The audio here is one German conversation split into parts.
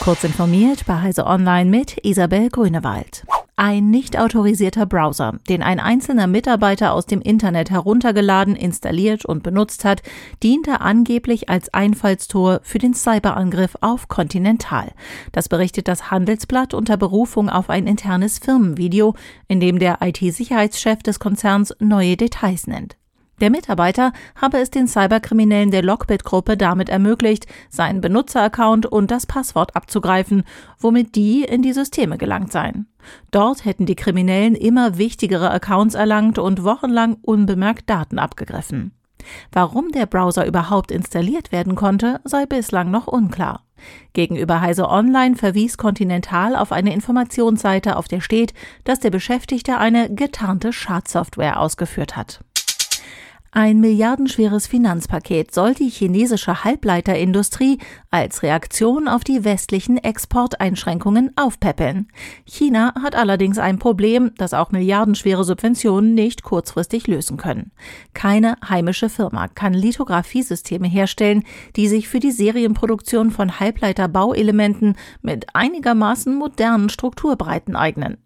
Kurz informiert bei Heise Online mit Isabel Grünewald. Ein nicht autorisierter Browser, den ein einzelner Mitarbeiter aus dem Internet heruntergeladen, installiert und benutzt hat, diente angeblich als Einfallstor für den Cyberangriff auf Continental. Das berichtet das Handelsblatt unter Berufung auf ein internes Firmenvideo, in dem der IT-Sicherheitschef des Konzerns neue Details nennt. Der Mitarbeiter habe es den Cyberkriminellen der Lockbit-Gruppe damit ermöglicht, seinen Benutzeraccount und das Passwort abzugreifen, womit die in die Systeme gelangt seien. Dort hätten die Kriminellen immer wichtigere Accounts erlangt und wochenlang unbemerkt Daten abgegriffen. Warum der Browser überhaupt installiert werden konnte, sei bislang noch unklar. Gegenüber Heise Online verwies Continental auf eine Informationsseite, auf der steht, dass der Beschäftigte eine getarnte Schadsoftware ausgeführt hat. Ein milliardenschweres Finanzpaket soll die chinesische Halbleiterindustrie als Reaktion auf die westlichen Exporteinschränkungen aufpäppeln. China hat allerdings ein Problem, das auch milliardenschwere Subventionen nicht kurzfristig lösen können. Keine heimische Firma kann Lithografiesysteme herstellen, die sich für die Serienproduktion von Halbleiterbauelementen mit einigermaßen modernen Strukturbreiten eignen.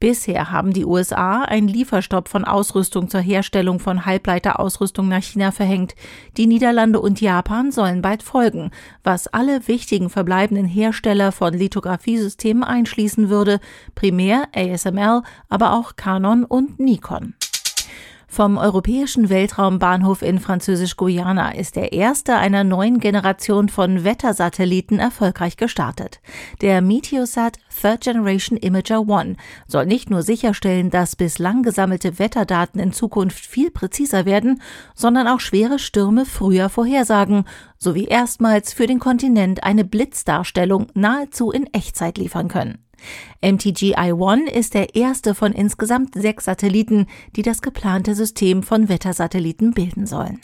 Bisher haben die USA einen Lieferstopp von Ausrüstung zur Herstellung von Halbleiterausrüstung nach China verhängt. Die Niederlande und Japan sollen bald folgen, was alle wichtigen verbleibenden Hersteller von Lithografiesystemen einschließen würde, primär ASML, aber auch Canon und Nikon. Vom europäischen Weltraumbahnhof in Französisch-Guyana ist der erste einer neuen Generation von Wettersatelliten erfolgreich gestartet. Der Meteosat Third Generation Imager One soll nicht nur sicherstellen, dass bislang gesammelte Wetterdaten in Zukunft viel präziser werden, sondern auch schwere Stürme früher vorhersagen, sowie erstmals für den Kontinent eine Blitzdarstellung nahezu in Echtzeit liefern können. MTGI-1 ist der erste von insgesamt sechs Satelliten, die das geplante System von Wettersatelliten bilden sollen.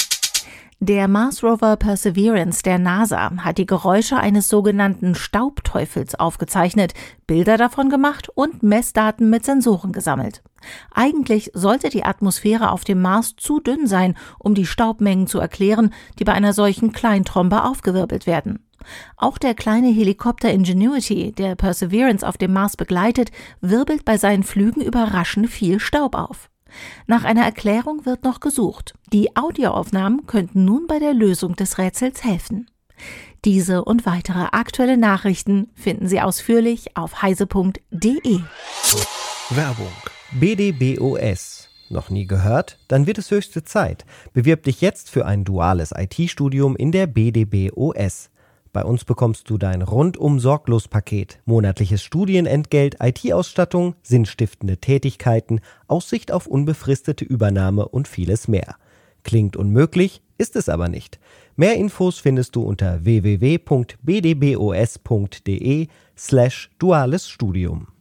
Der Mars Rover Perseverance der NASA hat die Geräusche eines sogenannten Staubteufels aufgezeichnet, Bilder davon gemacht und Messdaten mit Sensoren gesammelt. Eigentlich sollte die Atmosphäre auf dem Mars zu dünn sein, um die Staubmengen zu erklären, die bei einer solchen Kleintrombe aufgewirbelt werden. Auch der kleine Helikopter Ingenuity, der Perseverance auf dem Mars begleitet, wirbelt bei seinen Flügen überraschend viel Staub auf. Nach einer Erklärung wird noch gesucht. Die Audioaufnahmen könnten nun bei der Lösung des Rätsels helfen. Diese und weitere aktuelle Nachrichten finden Sie ausführlich auf heise.de. Werbung. BDBOS. Noch nie gehört? Dann wird es höchste Zeit. Bewirb dich jetzt für ein duales IT-Studium in der BDBOS. Bei uns bekommst du dein rundum sorglos Paket, monatliches Studienentgelt, IT-Ausstattung, sinnstiftende Tätigkeiten, Aussicht auf unbefristete Übernahme und vieles mehr. Klingt unmöglich, ist es aber nicht. Mehr Infos findest du unter www.bdbos.de slash duales Studium.